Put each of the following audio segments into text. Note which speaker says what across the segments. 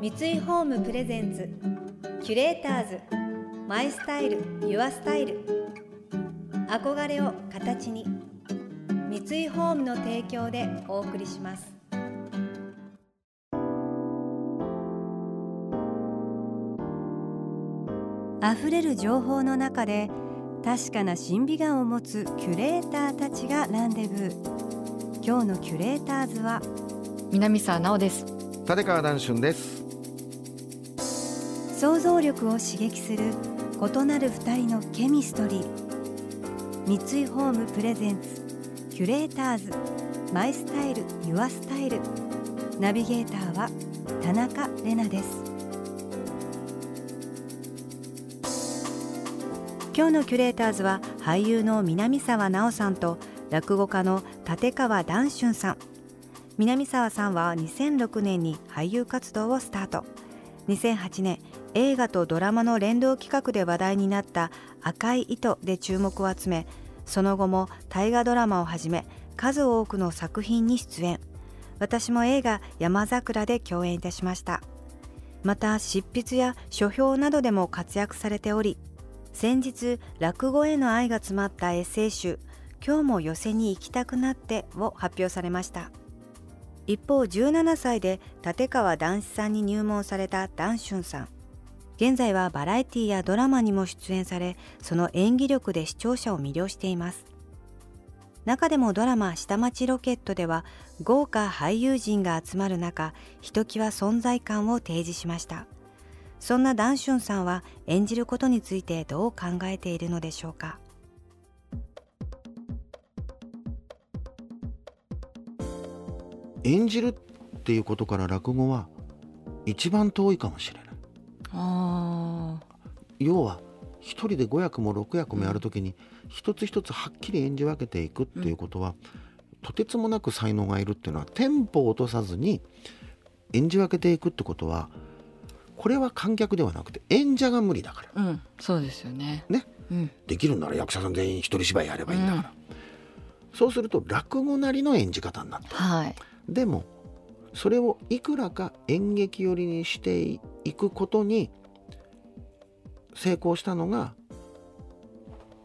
Speaker 1: 三井ホームプレゼンツキュレーターズマイスタイルユアスタイル。憧れを形に三井ホームの提供でお送りします。溢れる情報の中で確かな審美眼を持つキュレーターたちがランデブー。今日のキュレーターズは
Speaker 2: 南沢直です。
Speaker 3: 立川談春です
Speaker 1: 想像力を刺激する異なる二人のケミストリー。三井ホームプレゼンツキュレーターズ。マイスタイルユアスタイル。ナビゲーターは田中れなです。今日のキュレーターズは俳優の南沢直さんと落語家の立川談春さん。南沢さんは2006年に俳優活動をスタート。2008年映画とドラマの連動企画で話題になった赤い糸で注目を集めその後も大河ドラマをはじめ数多くの作品に出演。私も映画山桜で共演いたしました。また執筆や書評などでも活躍されており先日落語への愛が詰まったエッセイ集今日も寄せに行きたくなってを発表されました。一方17歳で立川談志さんに入門された談春さん。現在はバラエティやドラマにも出演されその演技力で視聴者を魅了しています。中でもドラマ「下町ロケット」では豪華俳優陣が集まる中ひときわ存在感を提示しました。そんなダンシュンさんは演じることについてどう考えているのでしょうか？
Speaker 3: 演じるっていうことから落語は一番遠いかもしれない。要は一人で5役も6役もやるときに一つ一つはっきり演じ分けていくっていうことは、とてつもなく才能がいるっていうのはテンポを落とさずに演じ分けていくってことはこれは観客ではなくて演者が無理だから。
Speaker 2: うん。そうですよね。
Speaker 3: ね。
Speaker 2: うん。
Speaker 3: できるなら役者さん全員一人芝居やればいいんだから、そうすると落語なりの演じ方になってる
Speaker 2: はい
Speaker 3: でもそれをいくらか演劇寄りにしていくことに成功したのが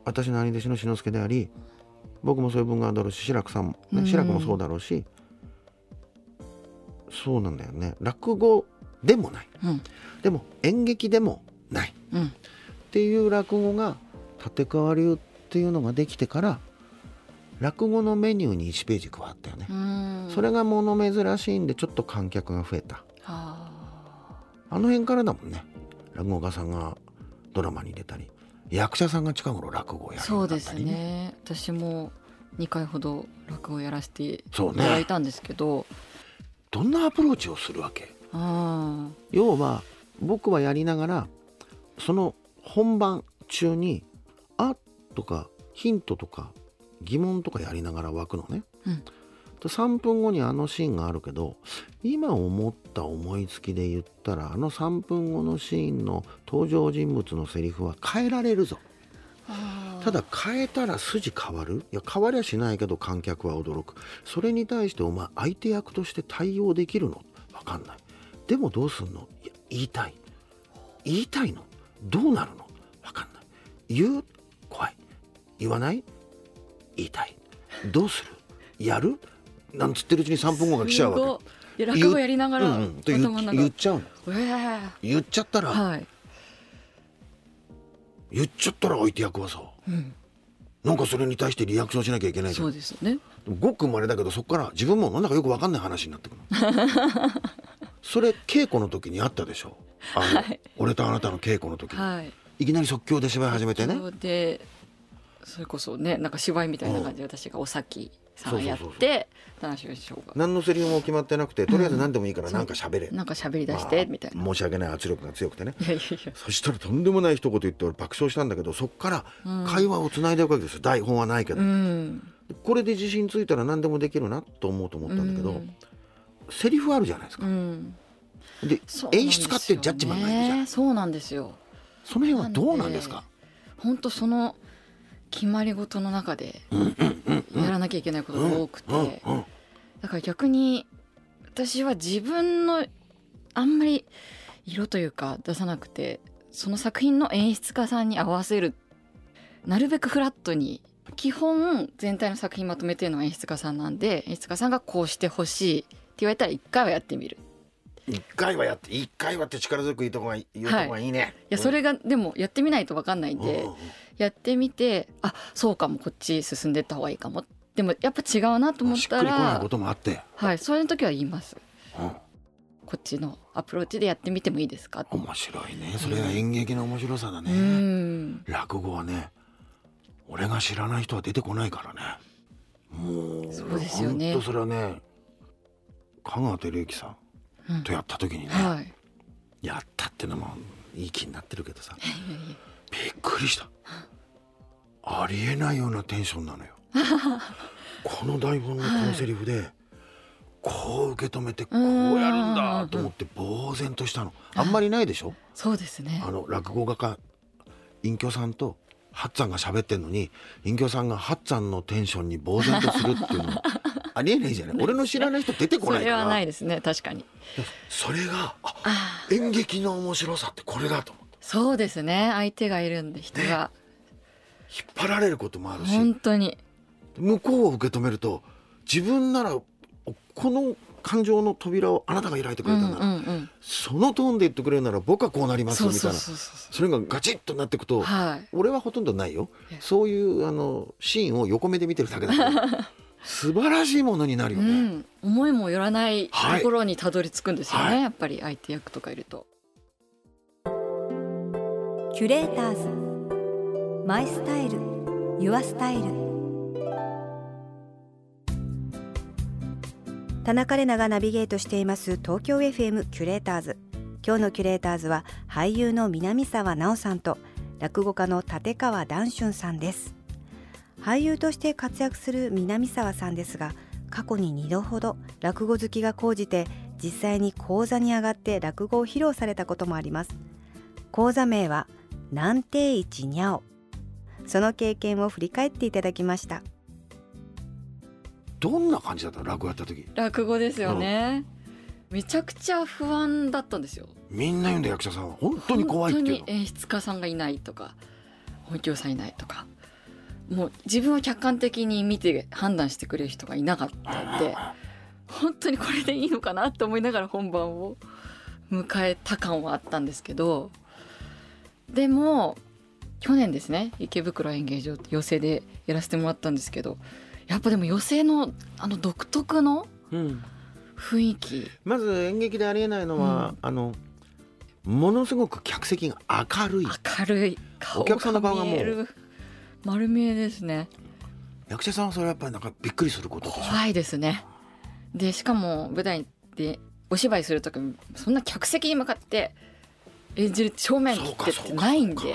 Speaker 3: 私の兄弟子の志の輔であり僕もそういう文があるだろうし志らくさんも、ね、
Speaker 2: うん。
Speaker 3: 志らくもそうだろうしそうなんだよね。落語でもない。
Speaker 2: うん。
Speaker 3: でも演劇でもない。
Speaker 2: うん。
Speaker 3: っていう落語が立川流っていうのができてから落語のメニューに1ページ加わったよね。
Speaker 2: う。ん
Speaker 3: それが物珍しいんでちょっと観客が増えた。
Speaker 2: あ。
Speaker 3: あの辺からだもんね。落語家さんがドラマに出たり。役者さんが近頃落語をやるよ
Speaker 2: そううです
Speaker 3: になったりね。
Speaker 2: ね。私も2回ほど落語をやらせていただい
Speaker 3: ね
Speaker 2: たんですけど、
Speaker 3: どんなアプローチをするわけ？
Speaker 2: あ
Speaker 3: 要は僕はやりながらその本番中に「あ」とかヒントとか疑問とかやりながら湧くのね。
Speaker 2: うん。
Speaker 3: で3分後にあのシーンがあるけど今思った思いつきで言ったらあの3分後のシーンの登場人物のセリフは変えられるぞ。
Speaker 2: あ
Speaker 3: ただ変えたら筋変わる？いや変わりゃしないけど観客は驚く。それに対してお前相手役として対応できるの？わかんない。でもどうすんの？いや言いたい。言いたいの？どうなるの？わかんない。言う？怖い。言わない？言いたい。どうする？やる？なんつってるうちに3分後が来ちゃうわ
Speaker 2: すごい。いや落語やりなが
Speaker 3: け、
Speaker 2: ら、
Speaker 3: うんうん、と言っちゃうの。
Speaker 2: え
Speaker 3: 言っちゃったら、
Speaker 2: えはい、
Speaker 3: 言っちゃったら相手役はさ
Speaker 2: うん、
Speaker 3: なんかそれに対してリアクションしなきゃいけないじゃん。
Speaker 2: そうですよね。
Speaker 3: ごくまれだけどそこから自分もなんだかよくわかんない話になってくるの。それ稽古の時にあったでしょ。あの、
Speaker 2: はい。
Speaker 3: 俺とあなたの稽古の時に、
Speaker 2: はい。
Speaker 3: い、きなり即興で芝居始めてね。
Speaker 2: でそれこそねなんか芝居みたいな感じで私がお先さんやって田中師匠が。
Speaker 3: 何のセリフも決まってなくてとりあえず何でもいいからなんか喋れ、
Speaker 2: なんか喋り出して、
Speaker 3: まあ
Speaker 2: みたいな。
Speaker 3: 申し訳ない圧力が強くてね。そしたらとんでもない一言言って俺爆笑したんだけどそっから
Speaker 2: うん。
Speaker 3: 会話をつないでいくわけですよ。台本はないけど、
Speaker 2: うん。
Speaker 3: これで自信ついたら何でもできるなと思うと思ったんだけど、
Speaker 2: うん。
Speaker 3: セリフあるじゃないですか、
Speaker 2: うん。
Speaker 3: で
Speaker 2: そうなん
Speaker 3: 演出家ってジャッジマンがいるじゃん。
Speaker 2: そうなんですよ。
Speaker 3: その辺はどうなんですか？
Speaker 2: 本当その決まり事の中でやらなきゃいけないことが多くて。だから逆に私は自分のあんまり色というか出さなくてその作品の演出家さんに合わせるなるべくフラットに基本全体の作品まとめてるのは演出家さんなんで演出家さんがこうしてほしいって言われたら一回はやってみる
Speaker 3: 一回はやって一回はって力強く言うとこが言うとこがいいね、
Speaker 2: い。やそれがでもやってみないと分かんないんで、
Speaker 3: うん。
Speaker 2: やってみてあそうかもこっち進んでった方がいいかも。でもやっぱ違うなと思っ
Speaker 3: しったくりこない
Speaker 2: ら
Speaker 3: こともあって、
Speaker 2: はいそういう時は言います。
Speaker 3: うん。
Speaker 2: こっちのアプローチでやってみてもいいですか？
Speaker 3: 面白いね。それが演劇の面白さだ
Speaker 2: う
Speaker 3: ね、
Speaker 2: ん。
Speaker 3: 落語はね俺が知らない人は出てこないからね。もう
Speaker 2: そうですよね。
Speaker 3: それはね香川照之さ
Speaker 2: うん
Speaker 3: んとやった時にね、
Speaker 2: はい。
Speaker 3: やったってのもいい気になってるけどさびっくりした。ありえないようなテンションなのよ。この台本のこのセリフで、こう受け止めてこうやるんだと思って呆然としたの。あんまりないでしょ？
Speaker 2: そうですね。
Speaker 3: あの落語家か隠居さんとハッツァンが喋ってんのに隠居さんがハッツァンのテンションに呆然とするっていうのありえないじゃない。俺の知らない人出てこ
Speaker 2: それ
Speaker 3: ないから。
Speaker 2: はないですね。確かに。
Speaker 3: それがあ
Speaker 2: あ
Speaker 3: 演劇の面白さってこれだと思って
Speaker 2: そうですね。相手がいるんで人が。
Speaker 3: 引っ張られることもあるし。
Speaker 2: 本当に。
Speaker 3: 向こうを受け止めると自分ならこの感情の扉をあなたが開いてく
Speaker 2: うんう
Speaker 3: れたなら、
Speaker 2: んうん
Speaker 3: そのトーンで言ってくれるなら僕はこうなります
Speaker 2: そうそう
Speaker 3: みたいな
Speaker 2: そうそう。
Speaker 3: それがガチッとなっていくと、
Speaker 2: はい。
Speaker 3: 俺はほとんどないよ。
Speaker 2: ええ
Speaker 3: そういうあのシーンを横目で見てるだけだから 素晴らしいものになるよね、
Speaker 2: うん、思いもよらないと
Speaker 3: はい。
Speaker 2: ころにたどり着くんですよね、
Speaker 3: はい。
Speaker 2: やっぱり相手役とかいると。
Speaker 1: キュレーターズ。マイスタイル。ユアスタイル。田中れながナビゲートしています東京 FM キュレーターズ。今日のキュレーターズは俳優の南沢奈緒さんと落語家の立川談春さんです俳優として活躍する南沢さんですが過去に2度ほど落語好きが高じて実際に講座に上がって落語を披露されたこともあります。講座名は南定一にゃお。その経験を振り返っていただきました。
Speaker 3: どんな感じだったの？落語やった時。
Speaker 2: 落語ですよね、めちゃくちゃ不安だったんですよ。
Speaker 3: みんな言うんだ役者さんは。本当に怖いっていうの。
Speaker 2: 本当に演出家さんがいないとか本業さんいないとかもう自分を客観的に見て判断してくれる人がいなかったんで本当にこれでいいのかなと思いながら本番を迎えた感はあったんですけどでも去年ですね池袋演芸場寄席でやらせてもらったんですけどやっぱでも寄席のあの独特の
Speaker 3: うん。
Speaker 2: 雰囲気。
Speaker 3: まず演劇でありえないのは、
Speaker 2: うん。
Speaker 3: あのものすごく客席が明るい。
Speaker 2: 明るい。顔
Speaker 3: お客さんの顔がもう
Speaker 2: 丸見えですね。
Speaker 3: 役者さんはそれはやっぱりなんかびっくりすること
Speaker 2: 怖いですね。でしかも舞台でお芝居する時もそんな客席に向かって演じる正面切ってってないんで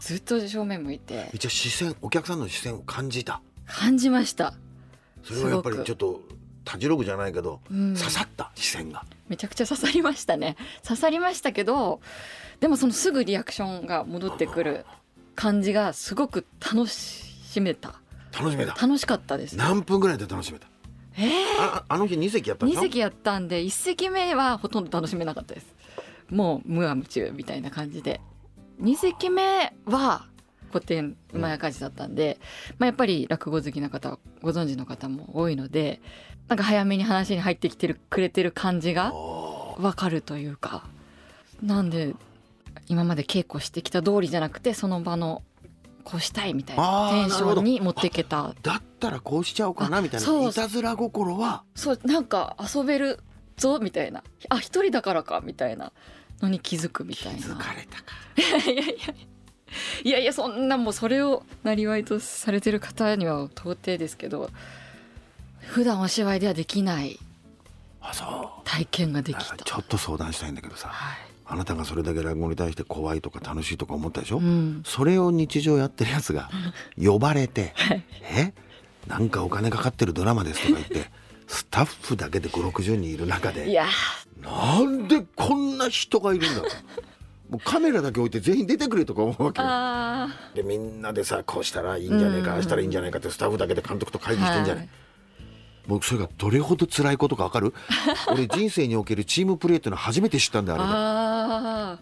Speaker 2: ずっと正面向いて。
Speaker 3: 一応視線お客さんの視線を感じた。
Speaker 2: 感じました、
Speaker 3: それはやっぱりちょっとたじろぐじゃないけど、
Speaker 2: うん、
Speaker 3: 刺さった視線が。
Speaker 2: めちゃくちゃ刺さりましたね。刺さりましたけどでもそのすぐリアクションが戻ってくる感じがすごく楽しめた。
Speaker 3: 楽しめた？
Speaker 2: 楽しかったです。
Speaker 3: 何分ぐらいで楽しめた？
Speaker 2: えー。
Speaker 3: ああの日2席やったんで
Speaker 2: 2
Speaker 3: しょ？
Speaker 2: 席やったんで1席目はほとんど楽しめなかったです。もう無我夢中みたいな感じで。2席目は古典馬やかじだったんで、まあ、やっぱり落語好きな方ご存知の方も多いのでなんか早めに話に入ってきてるくれてる感じが
Speaker 3: あ
Speaker 2: わかるというか。なんで今まで稽古してきた通りじゃなくてその場のこうしたいみたいなテンションに持っていけた。
Speaker 3: ーだったらこうしちゃおうかなみたいな。いたずら心は？
Speaker 2: そうなんか遊べるぞみたいな。あ一人だからかみたいなのに気づくみたいな。
Speaker 3: 気づかれたか。
Speaker 2: いやいやいやいや。そんなもうそれをなりわいとされてる方には到底ですけど普段お芝居ではできない体験ができた。
Speaker 3: ちょっと相談したいんだけどさ。
Speaker 2: はい
Speaker 3: あなたがそれだけ落語に対して怖いとか楽しいとか思ったでしょ、
Speaker 2: うん。
Speaker 3: それを日常やってるやつが呼ばれて「え？なんかお金かかってるドラマです」とか言ってスタッフだけで560人いる中
Speaker 2: い
Speaker 3: で
Speaker 2: や。
Speaker 3: なんでこんな人がいるんだともうカメラだけ置いて全員出てくれとか思うわけでみんなでさこうしたらいいんじゃねえか
Speaker 2: うん。
Speaker 3: ああしたらいいんじゃないかってスタッフだけで監督と会議してんじゃない、
Speaker 2: はい
Speaker 3: 僕それがどれほど辛いことか分かる？俺人生におけるチームプレーっていうのは初めて知ったんだよあれ
Speaker 2: あ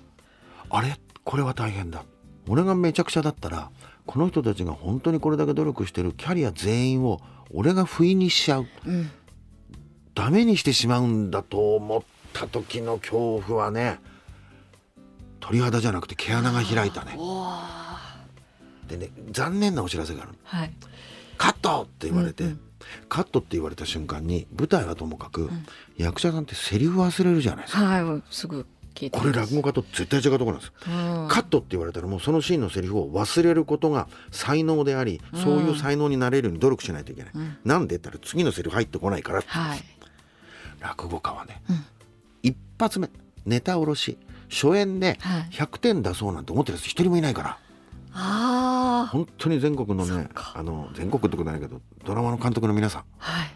Speaker 3: あれ？これは大変だ。俺がめちゃくちゃだったらこの人たちが本当にこれだけ努力してるキャリア全員を俺が不意にしちゃう。
Speaker 2: ーうん。
Speaker 3: ダメにしてしまうんだと思った時の恐怖はね鳥肌じゃなくて毛穴が開いたね。でね残念なお知らせがある
Speaker 2: はい
Speaker 3: カットって言われて、
Speaker 2: うんうん。
Speaker 3: カットって言われた瞬間に舞台はともかく、
Speaker 2: ん。
Speaker 3: 役者さんってセリフ忘れるじゃないですか。
Speaker 2: はいすぐ
Speaker 3: これ落語家と絶対違うところなんです。よ
Speaker 2: うん。
Speaker 3: カットって言われたらもうそのシーンのセリフを忘れることが才能であり、そういう才能になれるように努力しないといけない、
Speaker 2: うん。
Speaker 3: なんでって言ったら次のセリフ入ってこないから
Speaker 2: はい。
Speaker 3: 落語家はね、
Speaker 2: うん。
Speaker 3: 一発目ネタ下ろし初演で
Speaker 2: はい。
Speaker 3: 100点出そうなんて思ってるやつ一人もいないから本当に全国のねあの全国ってことないけどドラマの監督の皆さん。
Speaker 2: はい。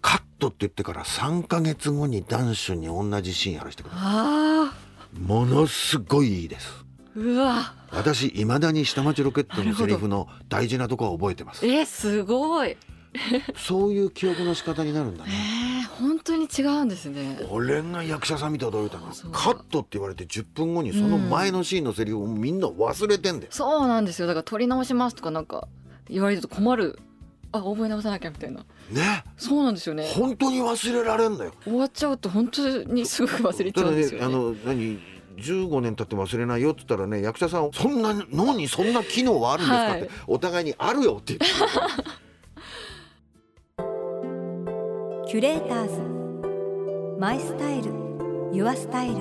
Speaker 3: カットって言ってから3ヶ月後に男子に同じシーンやらせてくれる
Speaker 2: あ
Speaker 3: ものすごいいいです。
Speaker 2: ーうわ。
Speaker 3: 私いまだに下町ロケットのセリフの大事なとこは覚えてます。
Speaker 2: えすごい。
Speaker 3: そういう記憶の仕方になるんだ
Speaker 2: え
Speaker 3: ね
Speaker 2: ー、本当に違うんですね。
Speaker 3: 俺が役者さん見て驚いたのカットって言われて10分後にその前のシーンのセリフをみんな忘れてんだよ、
Speaker 2: そうなんですよ。だから撮り直しますとかなんか言われると困る。あ覚え直さなきゃみたいな。
Speaker 3: ね？
Speaker 2: そうなんですよね。
Speaker 3: 本当に忘れられんだよ。
Speaker 2: 終わっちゃうと本当にすぐ忘れちゃうんですよね。
Speaker 3: あの何15年経っても忘れないよって言ったらね役者さんそんな脳にそんな機能はあるんですかって、
Speaker 2: はい。
Speaker 3: お互いにあるよって言って
Speaker 1: キュレーターズ。 My Style。Your Style。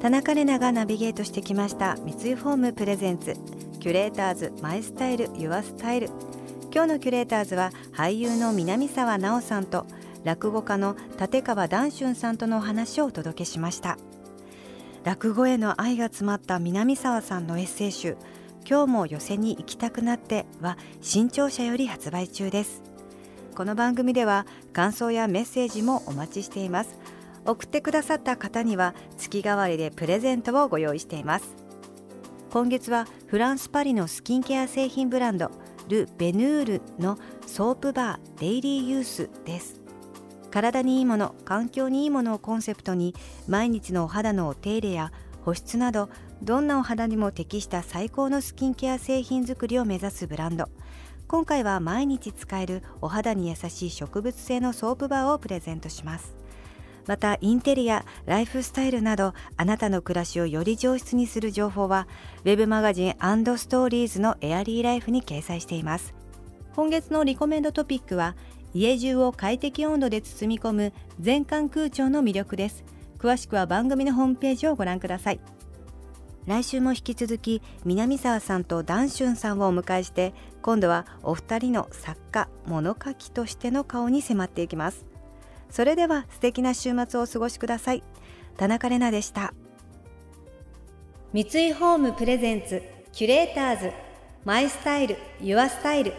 Speaker 1: 田中麗奈がナビゲートしてきました。三井ホーム presents。キュレーターズ。 My Style。Your Style。今日のキュレーターズは俳優の南沢奈央さんと落語家の立川談春さんとのお話をお届けしました。落語への愛が詰まった南沢さんのエッセイ集今日も寄せに行きたくなっては新潮社より発売中です。この番組では感想やメッセージもお待ちしています。送ってくださった方には月替わりでプレゼントをご用意しています。今月はフランス・パリのスキンケア製品ブランドル・ベヌールのソープバーデイリーユースです。体にいいもの環境にいいものをコンセプトに毎日のお肌のお手入れや保湿などどんなお肌にも適した最高のスキンケア製品作りを目指すブランド。今回は毎日使えるお肌に優しい植物性のソープバーをプレゼントします。またインテリアライフスタイルなどあなたの暮らしをより上質にする情報はウェブマガジンストーリーズのエアリーライフに掲載しています。今月のリコメンドトピックは家中を快適温度で包み込む全館空調の魅力です。詳しくは番組のホームページをご覧ください。来週も引き続き南沢さんとダンシュンさんをお迎えして今度はお二人の作家物書きとしての顔に迫っていきます。それでは素敵な週末をお過ごしください。田中れなでした。三井ホームプレゼンツキュレーターズマイスタイルユアスタイル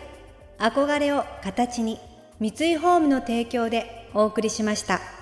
Speaker 1: 憧れを形に。三井ホームの提供でお送りしました。